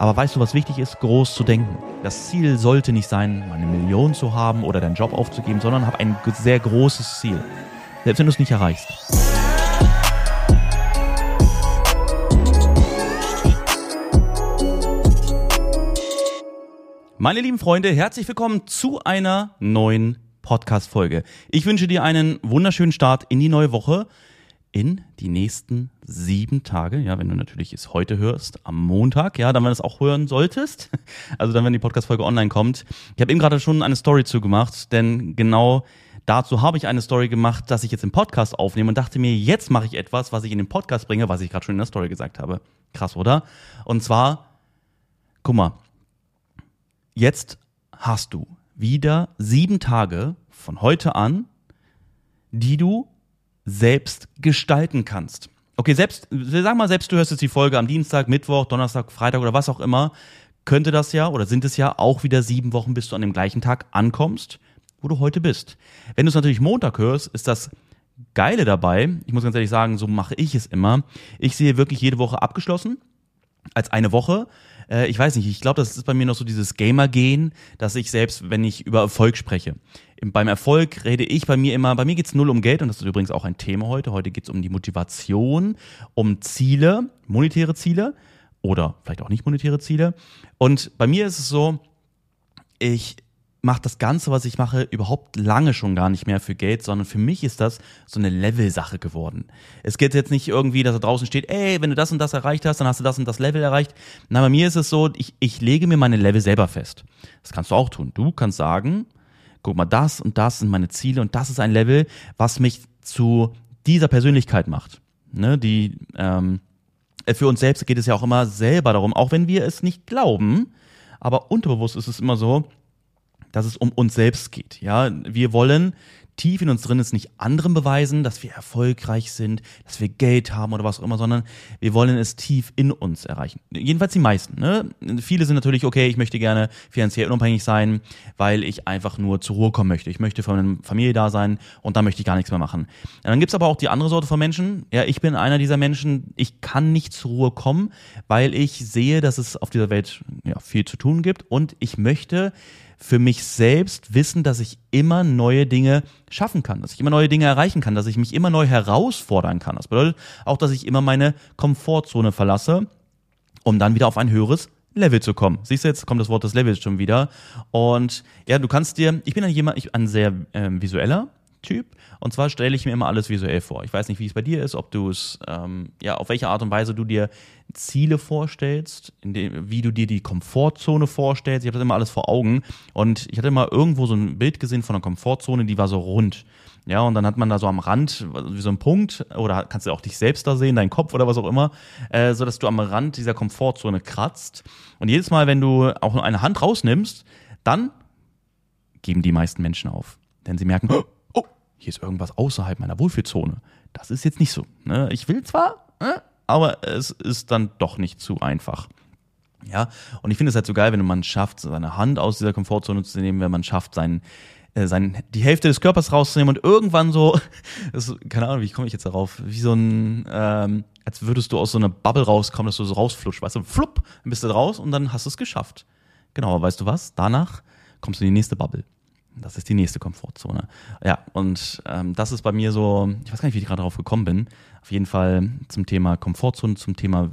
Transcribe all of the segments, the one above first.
Aber weißt du, was wichtig ist? Groß zu denken. Das Ziel sollte nicht sein, eine Million zu haben oder deinen Job aufzugeben, sondern hab ein sehr großes Ziel. Selbst wenn du es nicht erreichst. Meine lieben Freunde, herzlich willkommen zu einer neuen Podcast-Folge. Ich wünsche dir einen wunderschönen Start in die neue Woche in die nächsten sieben Tage, ja, wenn du natürlich es heute hörst, am Montag, ja, dann, wenn du es auch hören solltest, also dann, wenn die Podcast-Folge online kommt. Ich habe eben gerade schon eine Story zugemacht, denn genau dazu habe ich eine Story gemacht, dass ich jetzt im Podcast aufnehme und dachte mir, jetzt mache ich etwas, was ich in den Podcast bringe, was ich gerade schon in der Story gesagt habe. Krass, oder? Und zwar, guck mal, jetzt hast du wieder sieben Tage von heute an, die du selbst gestalten kannst. Okay, selbst, sagen mal, selbst du hörst jetzt die Folge am Dienstag, Mittwoch, Donnerstag, Freitag oder was auch immer, könnte das ja oder sind es ja auch wieder sieben Wochen, bis du an dem gleichen Tag ankommst, wo du heute bist. Wenn du es natürlich Montag hörst, ist das Geile dabei, ich muss ganz ehrlich sagen, so mache ich es immer. Ich sehe wirklich jede Woche abgeschlossen als eine Woche äh, ich weiß nicht, ich glaube, das ist bei mir noch so dieses Gamer-Gehen, dass ich selbst, wenn ich über Erfolg spreche, beim Erfolg rede ich bei mir immer, bei mir geht's null um Geld und das ist übrigens auch ein Thema heute. Heute geht's um die Motivation, um Ziele, monetäre Ziele oder vielleicht auch nicht monetäre Ziele. Und bei mir ist es so, ich mache das Ganze, was ich mache, überhaupt lange schon gar nicht mehr für Geld, sondern für mich ist das so eine Level-Sache geworden. Es geht jetzt nicht irgendwie, dass da draußen steht, ey, wenn du das und das erreicht hast, dann hast du das und das Level erreicht. Na, bei mir ist es so, ich, ich lege mir meine Level selber fest. Das kannst du auch tun. Du kannst sagen, guck mal, das und das sind meine Ziele und das ist ein Level, was mich zu dieser Persönlichkeit macht. Ne, die, ähm, für uns selbst geht es ja auch immer selber darum, auch wenn wir es nicht glauben, aber unterbewusst ist es immer so, dass es um uns selbst geht. Ja, wir wollen tief in uns drin ist nicht anderen beweisen, dass wir erfolgreich sind, dass wir Geld haben oder was auch immer, sondern wir wollen es tief in uns erreichen. Jedenfalls die meisten. Ne? Viele sind natürlich, okay, ich möchte gerne finanziell unabhängig sein, weil ich einfach nur zur Ruhe kommen möchte. Ich möchte für meine Familie da sein und da möchte ich gar nichts mehr machen. Und dann gibt's aber auch die andere Sorte von Menschen. Ja, ich bin einer dieser Menschen, ich kann nicht zur Ruhe kommen, weil ich sehe, dass es auf dieser Welt ja, viel zu tun gibt und ich möchte für mich selbst wissen, dass ich immer neue Dinge schaffen kann, dass ich immer neue Dinge erreichen kann, dass ich mich immer neu herausfordern kann. Das bedeutet auch, dass ich immer meine Komfortzone verlasse, um dann wieder auf ein höheres Level zu kommen. Siehst du, jetzt kommt das Wort des Levels schon wieder. Und ja, du kannst dir, ich bin ein jemand, ich, ein sehr ähm, visueller Typ. Und zwar stelle ich mir immer alles visuell vor. Ich weiß nicht, wie es bei dir ist, ob du es, ähm, ja, auf welche Art und Weise du dir Ziele vorstellst, dem, wie du dir die Komfortzone vorstellst. Ich habe das immer alles vor Augen. Und ich hatte immer irgendwo so ein Bild gesehen von einer Komfortzone, die war so rund. Ja, und dann hat man da so am Rand wie so ein Punkt, oder kannst du auch dich selbst da sehen, deinen Kopf oder was auch immer, äh, so dass du am Rand dieser Komfortzone kratzt. Und jedes Mal, wenn du auch nur eine Hand rausnimmst, dann geben die meisten Menschen auf. Denn sie merken, oh, hier ist irgendwas außerhalb meiner Wohlfühlzone. Das ist jetzt nicht so. Ne? Ich will zwar, äh, aber es ist dann doch nicht zu einfach. Ja, und ich finde es halt so geil, wenn man schafft, seine Hand aus dieser Komfortzone zu nehmen, wenn man schafft, seinen, äh, sein, die Hälfte des Körpers rauszunehmen und irgendwann so, das, keine Ahnung, wie komme ich jetzt darauf, wie so ein, ähm, als würdest du aus so einer Bubble rauskommen, dass du so rausflutscht, weißt du, flupp, dann bist du raus und dann hast du es geschafft. Genau, aber weißt du was? Danach kommst du in die nächste Bubble. Das ist die nächste Komfortzone. Ja, und ähm, das ist bei mir so, ich weiß gar nicht, wie ich gerade darauf gekommen bin. Auf jeden Fall zum Thema Komfortzone, zum Thema,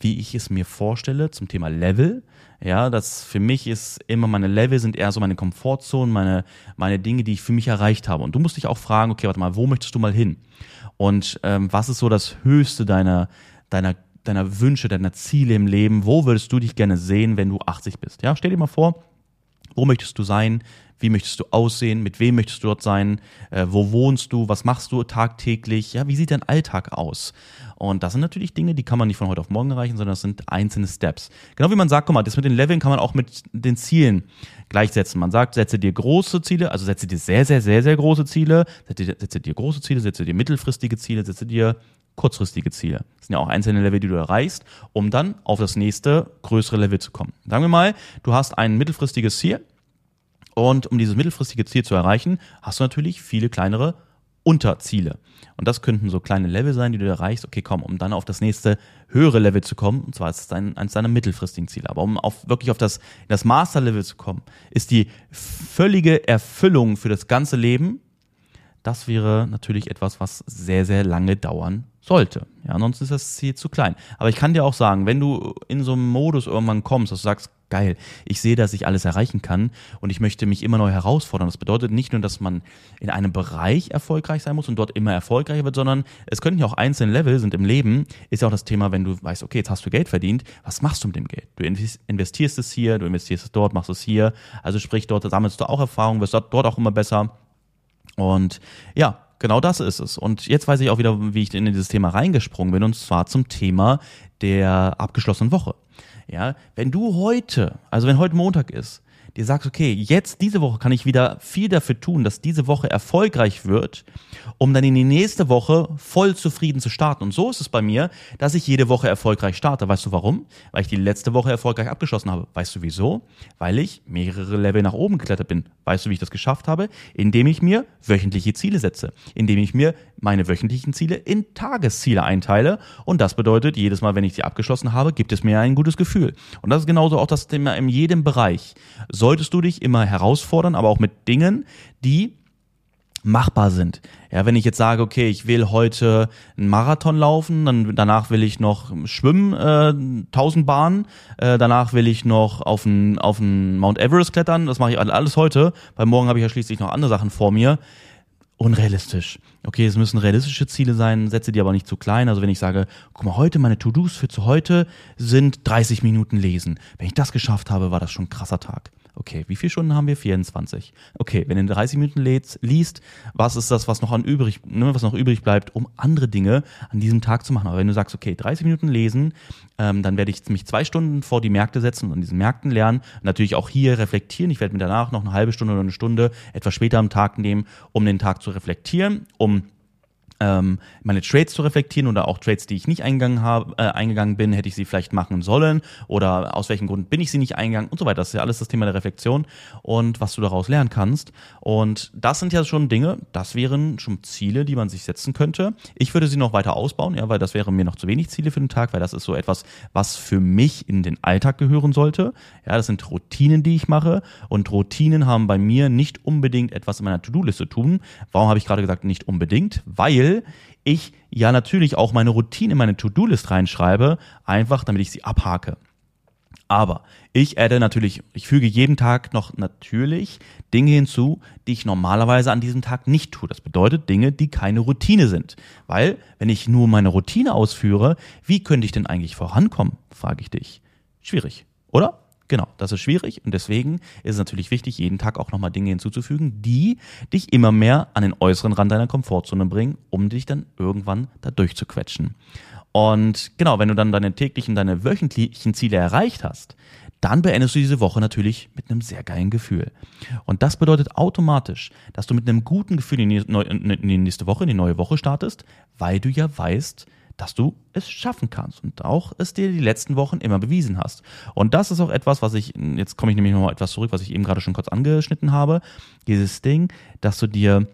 wie ich es mir vorstelle, zum Thema Level. Ja, das für mich ist immer meine Level sind eher so meine Komfortzone, meine, meine Dinge, die ich für mich erreicht habe. Und du musst dich auch fragen, okay, warte mal, wo möchtest du mal hin? Und ähm, was ist so das Höchste deiner, deiner deiner Wünsche, deiner Ziele im Leben, wo würdest du dich gerne sehen, wenn du 80 bist? Ja, stell dir mal vor, wo möchtest du sein? Wie möchtest du aussehen? Mit wem möchtest du dort sein? Äh, wo wohnst du? Was machst du tagtäglich? Ja, wie sieht dein Alltag aus? Und das sind natürlich Dinge, die kann man nicht von heute auf morgen erreichen, sondern das sind einzelne Steps. Genau wie man sagt, guck mal, das mit den Leveln kann man auch mit den Zielen gleichsetzen. Man sagt, setze dir große Ziele, also setze dir sehr, sehr, sehr, sehr große Ziele, setze dir, setze dir große Ziele, setze dir mittelfristige Ziele, setze dir kurzfristige Ziele. Das sind ja auch einzelne Level, die du erreichst, um dann auf das nächste größere Level zu kommen. Sagen wir mal, du hast ein mittelfristiges Ziel und um dieses mittelfristige Ziel zu erreichen, hast du natürlich viele kleinere Unterziele. Und das könnten so kleine Level sein, die du erreichst. Okay, komm, um dann auf das nächste höhere Level zu kommen, und zwar ist es eines deiner mittelfristigen Ziele. Aber um auf, wirklich auf das, das Master-Level zu kommen, ist die völlige Erfüllung für das ganze Leben, das wäre natürlich etwas, was sehr, sehr lange dauern sollte. Ja, ansonsten ist das Ziel zu klein. Aber ich kann dir auch sagen, wenn du in so einem Modus irgendwann kommst, dass du sagst, geil, ich sehe, dass ich alles erreichen kann und ich möchte mich immer neu herausfordern. Das bedeutet nicht nur, dass man in einem Bereich erfolgreich sein muss und dort immer erfolgreicher wird, sondern es könnten ja auch einzelne Level sind im Leben, ist ja auch das Thema, wenn du weißt, okay, jetzt hast du Geld verdient, was machst du mit dem Geld? Du investierst es hier, du investierst es dort, machst es hier, also sprich, dort sammelst du auch Erfahrung, wirst dort auch immer besser und ja, genau das ist es. Und jetzt weiß ich auch wieder, wie ich in dieses Thema reingesprungen bin, und zwar zum Thema der abgeschlossenen Woche. Ja, wenn du heute, also wenn heute Montag ist, dir sagst, okay, jetzt diese Woche kann ich wieder viel dafür tun, dass diese Woche erfolgreich wird, um dann in die nächste Woche voll zufrieden zu starten. Und so ist es bei mir, dass ich jede Woche erfolgreich starte. Weißt du warum? Weil ich die letzte Woche erfolgreich abgeschlossen habe. Weißt du wieso? Weil ich mehrere Level nach oben geklettert bin. Weißt du, wie ich das geschafft habe? Indem ich mir wöchentliche Ziele setze. Indem ich mir meine wöchentlichen Ziele in Tagesziele einteile. Und das bedeutet, jedes Mal, wenn ich sie abgeschlossen habe, gibt es mir ein gutes Gefühl. Und das ist genauso auch das Thema in jedem Bereich. Solltest du dich immer herausfordern, aber auch mit Dingen, die machbar sind. Ja, wenn ich jetzt sage, okay, ich will heute einen Marathon laufen, dann danach will ich noch schwimmen, äh, 1000 Bahnen, äh, danach will ich noch auf den auf Mount Everest klettern, das mache ich alles heute, weil morgen habe ich ja schließlich noch andere Sachen vor mir unrealistisch. Okay, es müssen realistische Ziele sein, setze die aber nicht zu klein. Also wenn ich sage, guck mal, heute meine To-Dos für zu heute sind 30 Minuten lesen. Wenn ich das geschafft habe, war das schon ein krasser Tag. Okay, wie viele Stunden haben wir? 24. Okay, wenn du 30 Minuten lädst, liest, was ist das, was noch an übrig, ne, was noch übrig bleibt, um andere Dinge an diesem Tag zu machen. Aber wenn du sagst, okay, 30 Minuten lesen, ähm, dann werde ich mich zwei Stunden vor die Märkte setzen und an diesen Märkten lernen. Natürlich auch hier reflektieren. Ich werde mir danach noch eine halbe Stunde oder eine Stunde etwas später am Tag nehmen, um den Tag zu reflektieren, um ähm, meine Trades zu reflektieren oder auch Trades, die ich nicht eingegangen, habe, äh, eingegangen bin, hätte ich sie vielleicht machen sollen oder aus welchem Grund bin ich sie nicht eingegangen und so weiter. Das ist ja alles das Thema der Reflexion und was du daraus lernen kannst. Und das sind ja schon Dinge, das wären schon Ziele, die man sich setzen könnte. Ich würde sie noch weiter ausbauen, ja, weil das wäre mir noch zu wenig Ziele für den Tag, weil das ist so etwas, was für mich in den Alltag gehören sollte. Ja, das sind Routinen, die ich mache und Routinen haben bei mir nicht unbedingt etwas in meiner To-Do-Liste tun. Warum habe ich gerade gesagt nicht unbedingt? Weil weil ich ja natürlich auch meine Routine in meine To-Do-List reinschreibe, einfach damit ich sie abhake. Aber ich adde natürlich, ich füge jeden Tag noch natürlich Dinge hinzu, die ich normalerweise an diesem Tag nicht tue. Das bedeutet Dinge, die keine Routine sind. Weil, wenn ich nur meine Routine ausführe, wie könnte ich denn eigentlich vorankommen, frage ich dich. Schwierig, oder? Genau, das ist schwierig und deswegen ist es natürlich wichtig, jeden Tag auch nochmal Dinge hinzuzufügen, die dich immer mehr an den äußeren Rand deiner Komfortzone bringen, um dich dann irgendwann da durchzuquetschen. Und genau, wenn du dann deine täglichen, deine wöchentlichen Ziele erreicht hast, dann beendest du diese Woche natürlich mit einem sehr geilen Gefühl. Und das bedeutet automatisch, dass du mit einem guten Gefühl in die nächste Woche, in die neue Woche startest, weil du ja weißt, dass du es schaffen kannst und auch es dir die letzten Wochen immer bewiesen hast. Und das ist auch etwas, was ich, jetzt komme ich nämlich noch mal etwas zurück, was ich eben gerade schon kurz angeschnitten habe, dieses Ding, dass du dir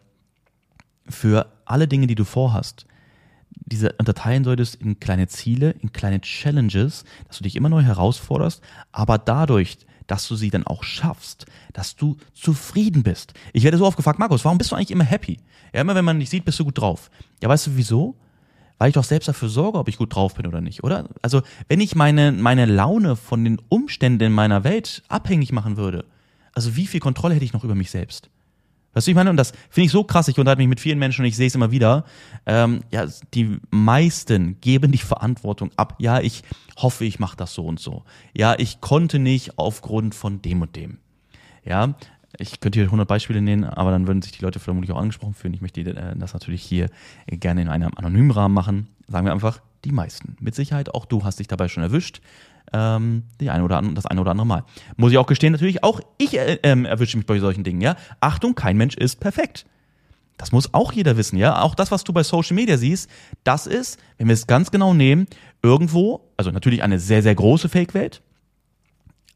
für alle Dinge, die du vorhast, diese unterteilen solltest in kleine Ziele, in kleine Challenges, dass du dich immer neu herausforderst, aber dadurch, dass du sie dann auch schaffst, dass du zufrieden bist. Ich werde so oft gefragt, Markus, warum bist du eigentlich immer happy? Ja, immer wenn man dich sieht, bist du gut drauf. Ja, weißt du wieso? Weil ich doch selbst dafür sorge, ob ich gut drauf bin oder nicht, oder? Also, wenn ich meine, meine Laune von den Umständen in meiner Welt abhängig machen würde, also wie viel Kontrolle hätte ich noch über mich selbst? Weißt du, ich meine, und das finde ich so krass, ich unterhalte mich mit vielen Menschen und ich sehe es immer wieder. Ähm, ja, die meisten geben die Verantwortung ab. Ja, ich hoffe, ich mache das so und so. Ja, ich konnte nicht aufgrund von dem und dem. Ja, ich könnte hier 100 Beispiele nennen, aber dann würden sich die Leute vermutlich auch angesprochen fühlen. Ich möchte äh, das natürlich hier gerne in einem anonymen Rahmen machen. Sagen wir einfach, die meisten. Mit Sicherheit auch du hast dich dabei schon erwischt. Ähm, die eine oder andere, das eine oder andere Mal. Muss ich auch gestehen, natürlich auch ich äh, äh, erwische mich bei solchen Dingen, ja. Achtung, kein Mensch ist perfekt. Das muss auch jeder wissen, ja. Auch das, was du bei Social Media siehst, das ist, wenn wir es ganz genau nehmen, irgendwo, also natürlich eine sehr, sehr große Fake-Welt,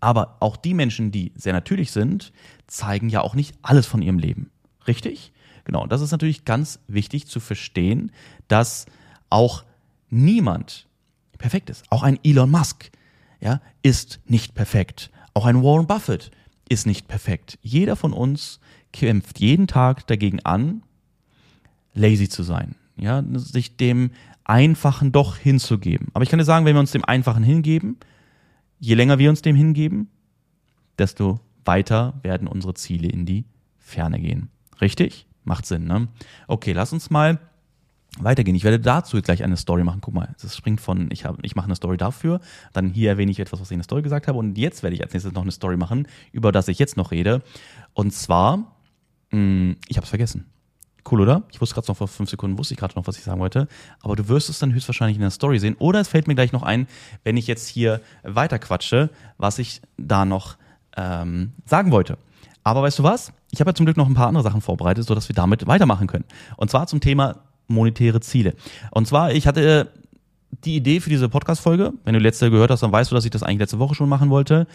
aber auch die Menschen, die sehr natürlich sind, zeigen ja auch nicht alles von ihrem Leben. Richtig? Genau, das ist natürlich ganz wichtig zu verstehen, dass auch niemand perfekt ist. Auch ein Elon Musk ja, ist nicht perfekt. Auch ein Warren Buffett ist nicht perfekt. Jeder von uns kämpft jeden Tag dagegen an, lazy zu sein. Ja, sich dem Einfachen doch hinzugeben. Aber ich kann dir sagen, wenn wir uns dem Einfachen hingeben, je länger wir uns dem hingeben, desto weiter werden unsere Ziele in die Ferne gehen. Richtig? Macht Sinn, ne? Okay, lass uns mal weitergehen. Ich werde dazu gleich eine Story machen. Guck mal, das springt von, ich, hab, ich mache eine Story dafür, dann hier erwähne ich etwas, was ich in der Story gesagt habe und jetzt werde ich als nächstes noch eine Story machen, über das ich jetzt noch rede. Und zwar, mh, hm, ich habe es vergessen. Cool, oder? Ich wusste gerade noch vor fünf Sekunden, wusste ich gerade noch, was ich sagen wollte. Aber du wirst es dann höchstwahrscheinlich in der Story sehen. Oder es fällt mir gleich noch ein, wenn ich jetzt hier weiter quatsche, was ich da noch ähm, sagen wollte. Aber weißt du was? Ich habe ja zum Glück noch ein paar andere Sachen vorbereitet, sodass wir damit weitermachen können. Und zwar zum Thema monetäre Ziele. Und zwar, ich hatte die Idee für diese Podcast-Folge, wenn du letzte gehört hast, dann weißt du, dass ich das eigentlich letzte Woche schon machen wollte.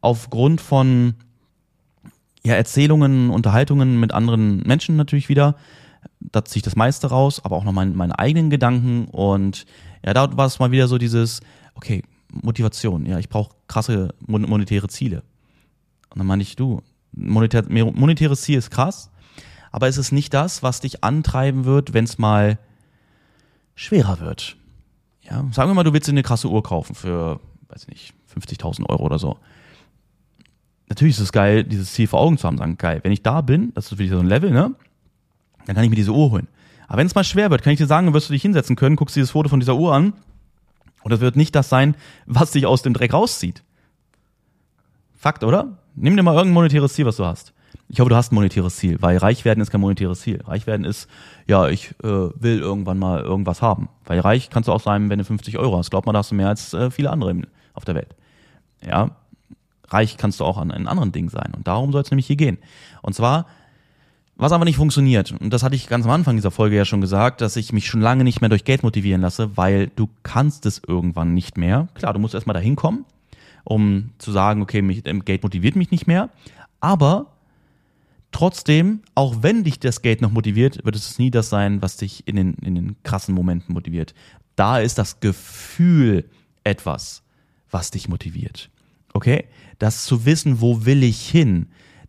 Aufgrund von ja, Erzählungen, Unterhaltungen mit anderen Menschen natürlich wieder. Da ziehe ich das meiste raus, aber auch noch mein, meine eigenen Gedanken. Und ja, da war es mal wieder so dieses, okay, Motivation. Ja, ich brauche krasse monetäre Ziele. Und dann meine ich, du, monetär, monetäres Ziel ist krass, aber es ist nicht das, was dich antreiben wird, wenn es mal schwerer wird. Ja, sagen wir mal, du willst dir eine krasse Uhr kaufen für, weiß ich nicht, 50.000 Euro oder so. Natürlich ist es geil, dieses Ziel vor Augen zu haben, sagen, geil, wenn ich da bin, das ist für dich so ein Level, ne, dann kann ich mir diese Uhr holen. Aber wenn es mal schwer wird, kann ich dir sagen, wirst du dich hinsetzen können, guckst dir das Foto von dieser Uhr an und das wird nicht das sein, was dich aus dem Dreck rauszieht. Fakt, oder? Nimm dir mal irgendein monetäres Ziel, was du hast. Ich hoffe, du hast ein monetäres Ziel, weil reich werden ist kein monetäres Ziel. Reich werden ist, ja, ich äh, will irgendwann mal irgendwas haben. Weil reich kannst du auch sein, wenn du 50 Euro hast. Glaub mal, da hast du mehr als äh, viele andere auf der Welt. Ja, reich kannst du auch an, an anderen Dingen sein. Und darum soll es nämlich hier gehen. Und zwar, was aber nicht funktioniert, und das hatte ich ganz am Anfang dieser Folge ja schon gesagt, dass ich mich schon lange nicht mehr durch Geld motivieren lasse, weil du kannst es irgendwann nicht mehr. Klar, du musst erstmal dahin kommen, um zu sagen, okay, mich, Geld motiviert mich nicht mehr. Aber trotzdem, auch wenn dich das Geld noch motiviert, wird es nie das sein, was dich in den, in den krassen Momenten motiviert. Da ist das Gefühl etwas, was dich motiviert. Okay? Das zu wissen, wo will ich hin?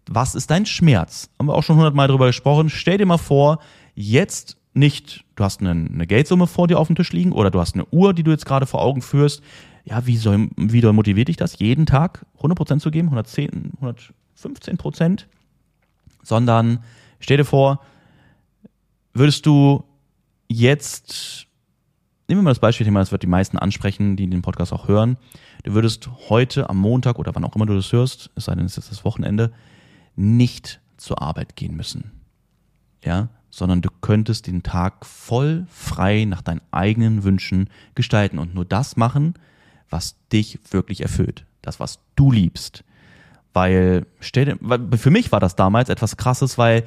Was ist dein Schmerz? Haben wir auch schon hundertmal drüber gesprochen. Stell dir mal vor, jetzt nicht, du hast eine, eine Geldsumme vor dir auf dem Tisch liegen oder du hast eine Uhr, die du jetzt gerade vor Augen führst. Ja, wie soll, wie doll motiviert dich das, jeden Tag 100% zu geben? 110, 115%? Sondern stell dir vor, würdest du jetzt, nehmen wir mal das Beispielthema, das wird die meisten ansprechen, die den Podcast auch hören. Du würdest heute am Montag oder wann auch immer du das hörst, es sei denn, es ist das Wochenende, nicht zur Arbeit gehen müssen. Ja, sondern du könntest den Tag voll frei nach deinen eigenen Wünschen gestalten und nur das machen, was dich wirklich erfüllt. Das, was du liebst. Weil, stell für mich war das damals etwas krasses, weil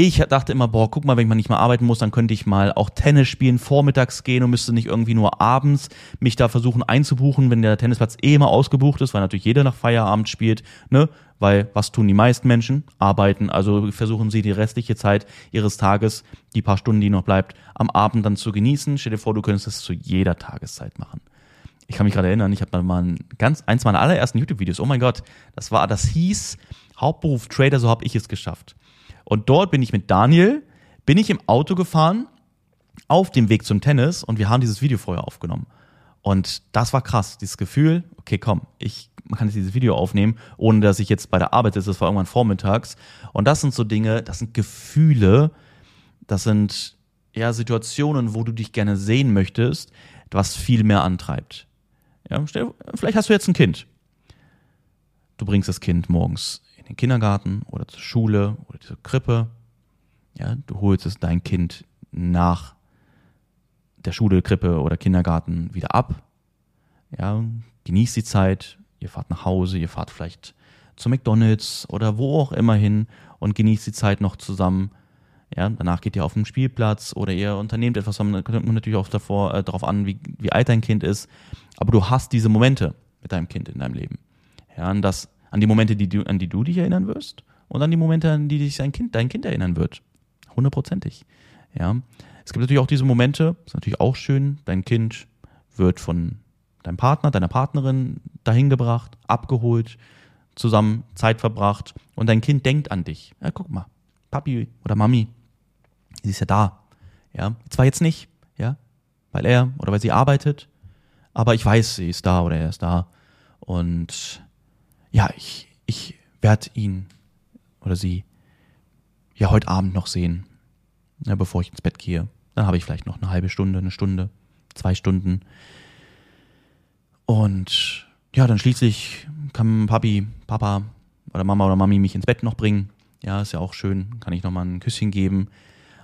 ich dachte immer, boah, guck mal, wenn ich mal nicht mehr arbeiten muss, dann könnte ich mal auch Tennis spielen, vormittags gehen und müsste nicht irgendwie nur abends mich da versuchen einzubuchen, wenn der Tennisplatz eh immer ausgebucht ist, weil natürlich jeder nach Feierabend spielt, ne? Weil was tun die meisten Menschen? Arbeiten. Also versuchen sie die restliche Zeit ihres Tages, die paar Stunden, die noch bleibt, am Abend dann zu genießen. Stell dir vor, du könntest das zu jeder Tageszeit machen. Ich kann mich gerade erinnern, ich habe mal ein ganz eins meiner allerersten YouTube-Videos. Oh mein Gott, das war, das hieß Hauptberuf Trader, so habe ich es geschafft. Und dort bin ich mit Daniel, bin ich im Auto gefahren, auf dem Weg zum Tennis und wir haben dieses Video vorher aufgenommen. Und das war krass, dieses Gefühl, okay, komm, ich kann jetzt dieses Video aufnehmen, ohne dass ich jetzt bei der Arbeit sitze, das war irgendwann vormittags. Und das sind so Dinge, das sind Gefühle, das sind ja Situationen, wo du dich gerne sehen möchtest, was viel mehr antreibt. Ja, vielleicht hast du jetzt ein Kind. Du bringst das Kind morgens den Kindergarten oder zur Schule oder zur Krippe. Ja, du holst es dein Kind nach der Schule, Krippe oder Kindergarten wieder ab. Ja, genießt die Zeit. Ihr fahrt nach Hause, ihr fahrt vielleicht zu McDonalds oder wo auch immer hin und genießt die Zeit noch zusammen. Ja, danach geht ihr auf den Spielplatz oder ihr unternehmt etwas, kommt natürlich auch davor, äh, darauf an, wie, wie alt dein Kind ist. Aber du hast diese Momente mit deinem Kind in deinem Leben. Ja, und das an die Momente, die du, an die du dich erinnern wirst und an die Momente, an die dich dein Kind, dein Kind erinnern wird. hundertprozentig. Ja. Es gibt natürlich auch diese Momente, ist natürlich auch schön, dein Kind wird von deinem Partner, deiner Partnerin dahin gebracht, abgeholt, zusammen Zeit verbracht und dein Kind denkt an dich. Ja, guck mal, Papi oder Mami, sie ist ja da. Ja, zwar jetzt nicht, ja, weil er oder weil sie arbeitet, aber ich weiß, sie ist da oder er ist da. Und ja, ich, ich werde ihn oder sie ja heute Abend noch sehen, ja, bevor ich ins Bett gehe. Dann habe ich vielleicht noch eine halbe Stunde, eine Stunde, zwei Stunden. Und ja, dann schließlich kann Papi, Papa oder Mama oder Mami mich ins Bett noch bringen. Ja, ist ja auch schön. Kann ich nochmal ein Küsschen geben.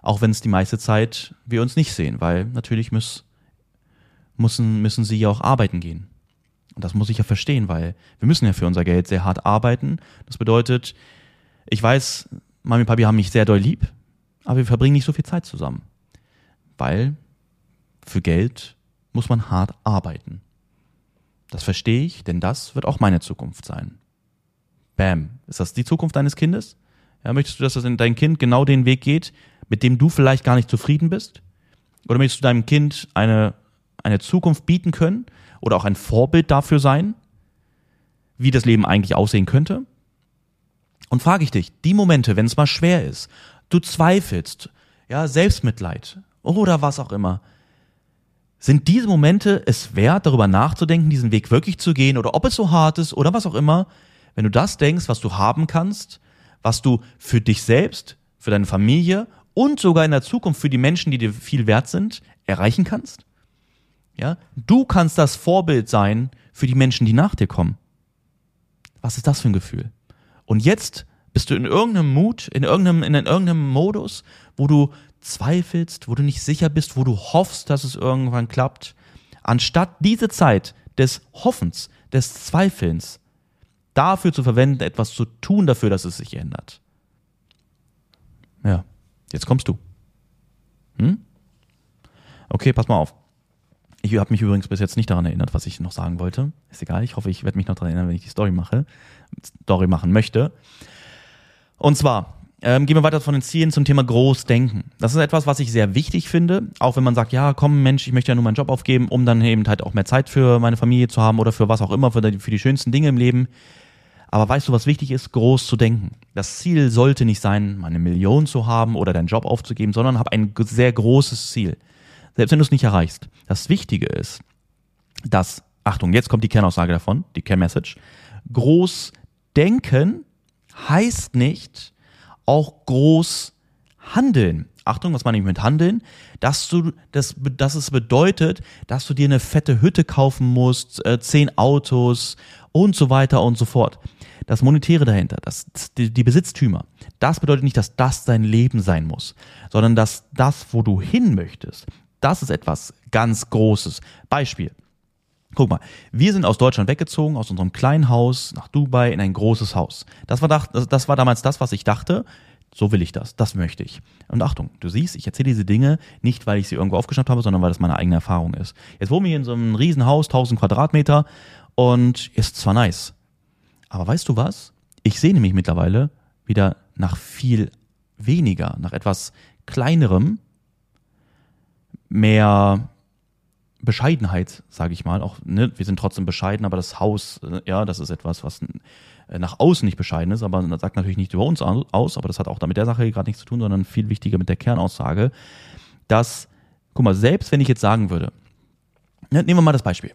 Auch wenn es die meiste Zeit wir uns nicht sehen, weil natürlich muss, müssen, müssen sie ja auch arbeiten gehen. Und das muss ich ja verstehen, weil wir müssen ja für unser Geld sehr hart arbeiten. Das bedeutet, ich weiß, Mami und Papi haben mich sehr doll lieb, aber wir verbringen nicht so viel Zeit zusammen. Weil für Geld muss man hart arbeiten. Das verstehe ich, denn das wird auch meine Zukunft sein. Bam. Ist das die Zukunft deines Kindes? Ja, möchtest du, dass das in dein Kind genau den Weg geht, mit dem du vielleicht gar nicht zufrieden bist? Oder möchtest du deinem Kind eine, eine Zukunft bieten können oder auch ein Vorbild dafür sein, wie das Leben eigentlich aussehen könnte? Und frage ich dich, die Momente, wenn es mal schwer ist, du zweifelst, ja, Selbstmitleid oder was auch immer, sind diese Momente es wert, darüber nachzudenken, diesen Weg wirklich zu gehen oder ob es so hart ist oder was auch immer? Wenn du das denkst, was du haben kannst, was du für dich selbst, für deine Familie und sogar in der Zukunft für die Menschen, die dir viel wert sind, erreichen kannst? Ja, du kannst das Vorbild sein für die Menschen, die nach dir kommen. Was ist das für ein Gefühl? Und jetzt bist du in irgendeinem Mut, in irgendeinem, in irgendeinem Modus, wo du zweifelst, wo du nicht sicher bist, wo du hoffst, dass es irgendwann klappt, anstatt diese Zeit des Hoffens, des Zweifelns dafür zu verwenden, etwas zu tun dafür, dass es sich ändert. Ja, jetzt kommst du. Hm? Okay, pass mal auf. Ich habe mich übrigens bis jetzt nicht daran erinnert, was ich noch sagen wollte. Ist egal, ich hoffe, ich werde mich noch daran erinnern, wenn ich die Story mache, Story machen möchte. Und zwar, ähm, gehen wir weiter von den Zielen zum Thema Großdenken. Das ist etwas, was ich sehr wichtig finde, auch wenn man sagt, ja, komm Mensch, ich möchte ja nur meinen Job aufgeben, um dann eben halt auch mehr Zeit für meine Familie zu haben oder für was auch immer, für die, für die schönsten Dinge im Leben. Aber weißt du, was wichtig ist? Groß zu denken. Das Ziel sollte nicht sein, eine Million zu haben oder deinen Job aufzugeben, sondern hab ein sehr großes Ziel. Selbst wenn du es nicht erreichst. Das Wichtige ist, dass, Achtung, jetzt kommt die Kernaussage davon, die Kernmessage. Groß denken heißt nicht, auch groß handeln. Achtung, was meine ich mit handeln? Dass du, dass, dass es bedeutet, dass du dir eine fette Hütte kaufen musst, äh, zehn Autos und so weiter und so fort. Das Monetäre dahinter, das, die, die Besitztümer, das bedeutet nicht, dass das dein Leben sein muss, sondern dass das, wo du hin möchtest, das ist etwas ganz Großes. Beispiel. Guck mal, wir sind aus Deutschland weggezogen, aus unserem kleinen Haus nach Dubai in ein großes Haus. Das war, das war damals das, was ich dachte. So will ich das, das möchte ich. Und Achtung, du siehst, ich erzähle diese Dinge nicht, weil ich sie irgendwo aufgeschnappt habe, sondern weil das meine eigene Erfahrung ist. Jetzt wohnen wir in so einem riesen Haus, 1000 Quadratmeter und ist zwar nice. Aber weißt du was? Ich sehne mich mittlerweile wieder nach viel weniger, nach etwas kleinerem, mehr Bescheidenheit, sage ich mal. Auch ne, wir sind trotzdem bescheiden, aber das Haus, äh, ja, das ist etwas, was äh, nach außen nicht bescheiden ist, aber das sagt natürlich nicht über uns aus, aber das hat auch damit der Sache gerade nichts zu tun, sondern viel wichtiger mit der Kernaussage, dass, guck mal, selbst wenn ich jetzt sagen würde, ne, nehmen wir mal das Beispiel.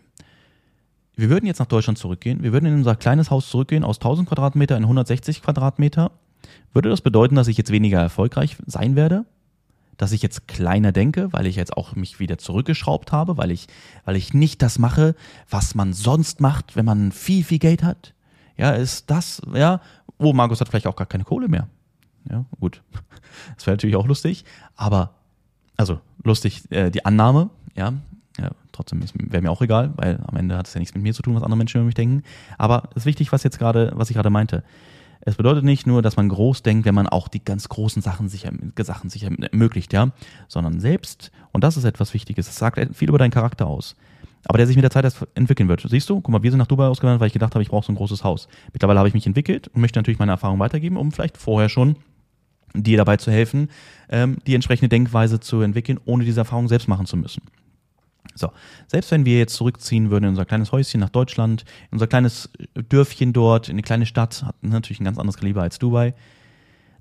Wir würden jetzt nach Deutschland zurückgehen, wir würden in unser kleines Haus zurückgehen aus 1000 Quadratmeter in 160 Quadratmeter. Würde das bedeuten, dass ich jetzt weniger erfolgreich sein werde? Dass ich jetzt kleiner denke, weil ich jetzt auch mich wieder zurückgeschraubt habe, weil ich, weil ich nicht das mache, was man sonst macht, wenn man viel, viel Geld hat. Ja, ist das, ja, oh, Markus hat vielleicht auch gar keine Kohle mehr. Ja, gut. Das wäre natürlich auch lustig, aber, also lustig, äh, die Annahme, ja, ja, trotzdem wäre mir auch egal, weil am Ende hat es ja nichts mit mir zu tun, was andere Menschen über mich denken. Aber es ist wichtig, was jetzt gerade, was ich gerade meinte. Es bedeutet nicht nur, dass man groß denkt, wenn man auch die ganz großen Sachen sich, Sachen sich ermöglicht, ja, sondern selbst, und das ist etwas Wichtiges, das sagt viel über deinen Charakter aus, aber der sich mit der Zeit erst entwickeln wird. Siehst du, guck mal, wir sind nach Dubai ausgewandert, weil ich gedacht habe, ich brauche so ein großes Haus. Mittlerweile habe ich mich entwickelt und möchte natürlich meine Erfahrung weitergeben, um vielleicht vorher schon dir dabei zu helfen, ähm, die entsprechende Denkweise zu entwickeln, ohne diese Erfahrung selbst machen zu müssen. So, selbst wenn wir jetzt zurückziehen würden in unser kleines Häuschen nach Deutschland, in unser kleines Dörfchen dort, in eine kleine Stadt, hat natürlich ein ganz anderes Kaliber als Dubai,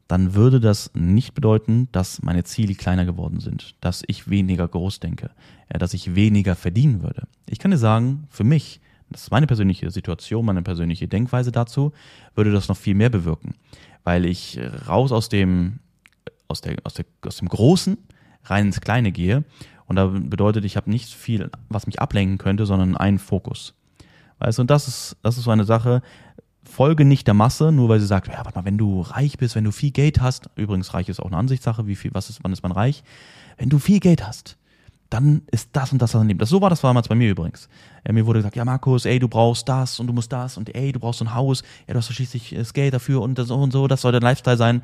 dann würde das nicht bedeuten, dass meine Ziele kleiner geworden sind, dass ich weniger groß denke, ja, dass ich weniger verdienen würde. Ich kann dir sagen, für mich, das ist meine persönliche Situation, meine persönliche Denkweise dazu, würde das noch viel mehr bewirken, weil ich raus aus dem, aus der, aus der, aus dem Großen rein ins Kleine gehe und da bedeutet, ich habe nicht viel, was mich ablenken könnte, sondern einen Fokus. Weißt du, und das ist, das ist so eine Sache, folge nicht der Masse, nur weil sie sagt, ja, warte mal, wenn du reich bist, wenn du viel Geld hast, übrigens reich ist auch eine Ansichtssache, wie viel, was ist, wann ist man reich? Wenn du viel Geld hast, dann ist das und das dein Leben. Das, so war das damals bei mir übrigens. Ja, mir wurde gesagt, ja Markus, ey, du brauchst das und du musst das und ey, du brauchst so ein Haus, ja, du hast schließlich das Geld dafür und so und so, das soll dein Lifestyle sein.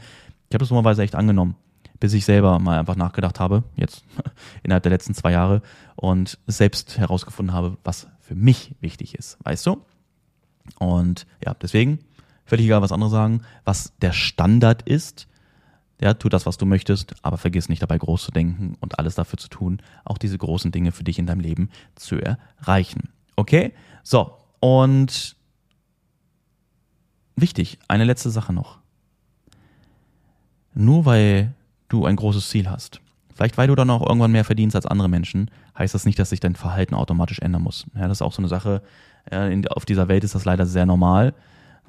Ich habe das normalerweise echt angenommen, bis ich selber mal einfach nachgedacht habe, jetzt innerhalb der letzten zwei Jahre und selbst herausgefunden habe, was für mich wichtig ist, weißt du? Und ja, deswegen, völlig egal, was andere sagen, was der Standard ist, ja, tu das, was du möchtest, aber vergiss nicht dabei groß zu denken und alles dafür zu tun, auch diese großen Dinge für dich in deinem Leben zu erreichen. Okay? So, und wichtig, eine letzte Sache noch. Nur weil du ein großes Ziel hast, vielleicht weil du dann auch irgendwann mehr verdienst als andere Menschen, heißt das nicht, dass sich dein Verhalten automatisch ändern muss. Ja, das ist auch so eine Sache, in, auf dieser Welt ist das leider sehr normal,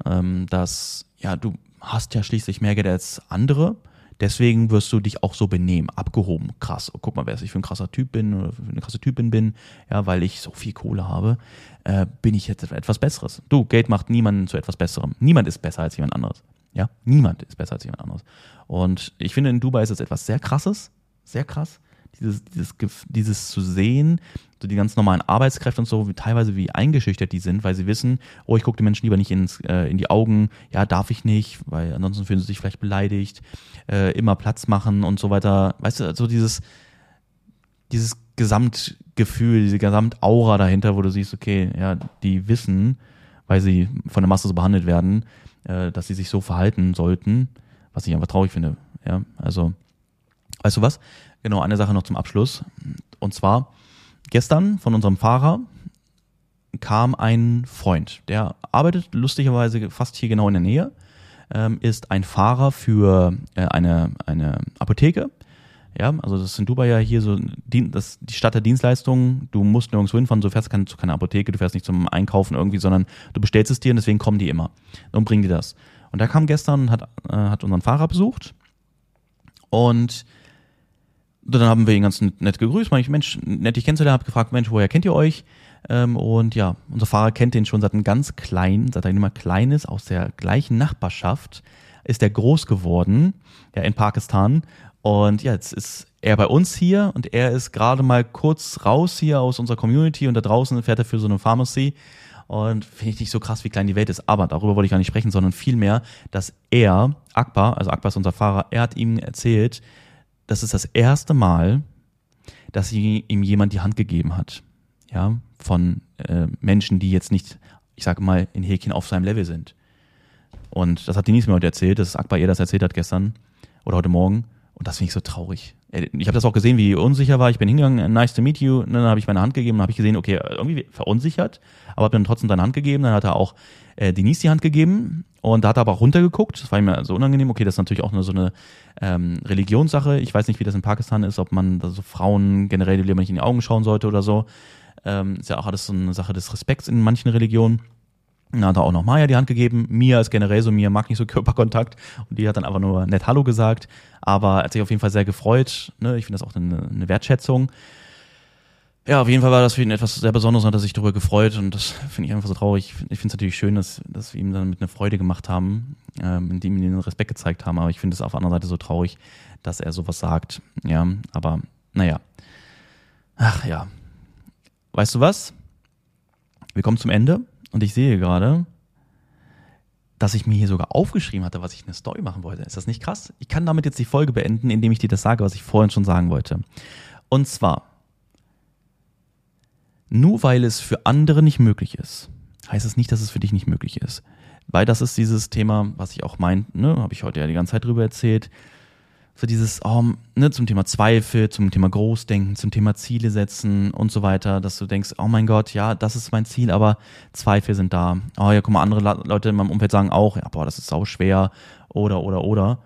ähm, dass ja, du hast ja schließlich mehr Geld als andere. Deswegen wirst du dich auch so benehmen, abgehoben, krass. Oh, guck mal, wer ich für ein krasser Typ bin oder für eine krasse Typin bin, ja, weil ich so viel Kohle habe, äh, bin ich jetzt etwas Besseres. Du, Geld macht niemanden zu etwas Besserem. Niemand ist besser als jemand anderes. Ja, niemand ist besser als jemand anderes. Und ich finde, in Dubai ist es etwas sehr krasses, sehr krass, dieses, dieses, dieses zu sehen, so die ganz normalen Arbeitskräfte und so, wie, teilweise wie eingeschüchtert die sind, weil sie wissen, oh, ich gucke die Menschen lieber nicht ins, äh, in die Augen, ja, darf ich nicht, weil ansonsten fühlen sie sich vielleicht beleidigt, äh, immer Platz machen und so weiter. Weißt du, so dieses, dieses Gesamtgefühl, diese Gesamtaura dahinter, wo du siehst, okay, ja, die wissen, weil sie von der Masse so behandelt werden, äh, dass sie sich so verhalten sollten, was ich einfach traurig finde. Ja, also, weißt du was? Genau, eine Sache noch zum Abschluss. Und zwar, gestern von unserem Fahrer kam ein Freund, der arbeitet lustigerweise fast hier genau in der Nähe, ähm, ist ein Fahrer für äh, eine, eine Apotheke. Ja, also das ist in Dubai ja hier so die, das, die Stadt der Dienstleistungen. Du musst nirgendwo hinfahren, du fährst keine, zu keiner Apotheke, du fährst nicht zum Einkaufen irgendwie, sondern du bestellst es dir und deswegen kommen die immer und bringen dir das. Und der kam gestern und hat, äh, hat unseren Fahrer besucht und dann haben wir ihn ganz nett gegrüßt, meine ich, Mensch, nett dich kennenzulernen, habe gefragt, Mensch, woher kennt ihr euch? Ähm, und ja, unser Fahrer kennt den schon seit einem ganz kleinen, seit er immer klein ist, aus der gleichen Nachbarschaft, ist er groß geworden, ja, in Pakistan. Und ja, jetzt ist er bei uns hier und er ist gerade mal kurz raus hier aus unserer Community und da draußen fährt er für so eine Pharmacy. Und finde ich nicht so krass, wie klein die Welt ist. Aber darüber wollte ich gar nicht sprechen, sondern vielmehr, dass er, Akbar, also Akbar ist unser Fahrer, er hat ihm erzählt, das ist das erste Mal, dass ihm jemand die Hand gegeben hat. Ja, von äh, Menschen, die jetzt nicht, ich sage mal, in Häkchen auf seinem Level sind. Und das hat Denise mir heute erzählt, dass Akbar ihr das erzählt hat gestern oder heute Morgen. Und das finde ich so traurig. Ich habe das auch gesehen, wie unsicher war. Ich bin hingegangen, nice to meet you. Und dann habe ich meine Hand gegeben, dann habe ich gesehen, okay, irgendwie verunsichert, aber habe dann trotzdem deine Hand gegeben. Dann hat er auch äh, Denise die Hand gegeben und da hat er aber auch runtergeguckt. Das war ihm so unangenehm. Okay, das ist natürlich auch nur so eine ähm, Religionssache. Ich weiß nicht, wie das in Pakistan ist, ob man so Frauen generell lieber nicht in die Augen schauen sollte oder so. Ähm, ist ja auch alles so eine Sache des Respekts in manchen Religionen. Dann hat er auch noch Maya die Hand gegeben. Mia ist generell so, Mia mag nicht so Körperkontakt. Und die hat dann einfach nur nett Hallo gesagt. Aber er hat sich auf jeden Fall sehr gefreut. Ne? Ich finde das auch eine, eine Wertschätzung. Ja, auf jeden Fall war das für ihn etwas sehr Besonderes und hat er sich darüber gefreut. Und das finde ich einfach so traurig. Ich finde es natürlich schön, dass, dass wir ihm dann mit einer Freude gemacht haben, ähm, indem wir ihm den Respekt gezeigt haben. Aber ich finde es auf der anderen Seite so traurig, dass er sowas sagt. Ja, aber naja. Ach ja. Weißt du was? Wir kommen zum Ende. Und ich sehe gerade, dass ich mir hier sogar aufgeschrieben hatte, was ich eine Story machen wollte. Ist das nicht krass? Ich kann damit jetzt die Folge beenden, indem ich dir das sage, was ich vorhin schon sagen wollte. Und zwar, nur weil es für andere nicht möglich ist, heißt es nicht, dass es für dich nicht möglich ist. Weil das ist dieses Thema, was ich auch meinte, ne, habe ich heute ja die ganze Zeit drüber erzählt. So dieses, oh, ne, zum Thema Zweifel, zum Thema Großdenken, zum Thema Ziele setzen und so weiter, dass du denkst, oh mein Gott, ja, das ist mein Ziel, aber Zweifel sind da. Oh ja, guck mal, andere Leute in meinem Umfeld sagen auch, ja, boah, das ist sau schwer oder, oder, oder.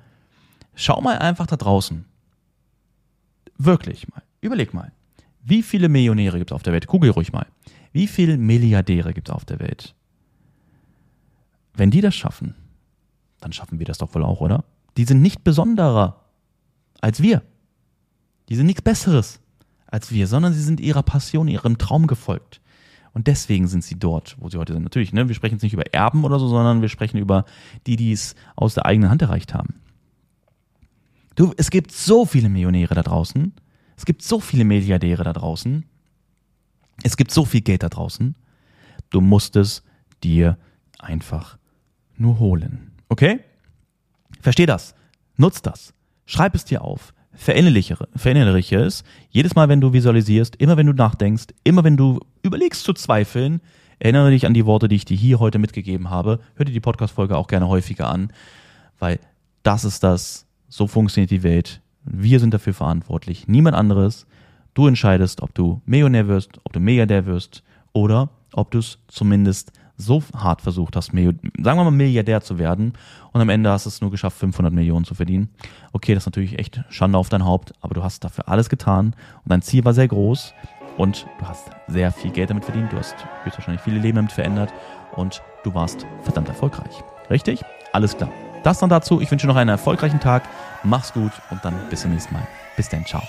Schau mal einfach da draußen. Wirklich mal. Überleg mal. Wie viele Millionäre gibt es auf der Welt? Kugel ruhig mal. Wie viele Milliardäre gibt es auf der Welt? Wenn die das schaffen, dann schaffen wir das doch wohl auch, oder? Die sind nicht besonderer als wir. Die sind nichts Besseres als wir, sondern sie sind ihrer Passion, ihrem Traum gefolgt. Und deswegen sind sie dort, wo sie heute sind. Natürlich, ne, wir sprechen jetzt nicht über Erben oder so, sondern wir sprechen über die, die es aus der eigenen Hand erreicht haben. Du, es gibt so viele Millionäre da draußen. Es gibt so viele Milliardäre da draußen. Es gibt so viel Geld da draußen. Du musst es dir einfach nur holen. Okay? Versteh das. Nutz das. Schreib es dir auf. Verinnerliche, verinnerliche es. Jedes Mal, wenn du visualisierst, immer wenn du nachdenkst, immer wenn du überlegst zu zweifeln, erinnere dich an die Worte, die ich dir hier heute mitgegeben habe. Hör dir die Podcast-Folge auch gerne häufiger an, weil das ist das, so funktioniert die Welt. Wir sind dafür verantwortlich, niemand anderes. Du entscheidest, ob du Millionär wirst, ob du Milliardär wirst oder ob du es zumindest so hart versucht hast, sagen wir mal Milliardär zu werden und am Ende hast du es nur geschafft, 500 Millionen zu verdienen. Okay, das ist natürlich echt Schande auf dein Haupt, aber du hast dafür alles getan und dein Ziel war sehr groß und du hast sehr viel Geld damit verdient, du hast höchstwahrscheinlich viele Leben damit verändert und du warst verdammt erfolgreich. Richtig? Alles klar. Das dann dazu. Ich wünsche noch einen erfolgreichen Tag. Mach's gut und dann bis zum nächsten Mal. Bis dann. Ciao.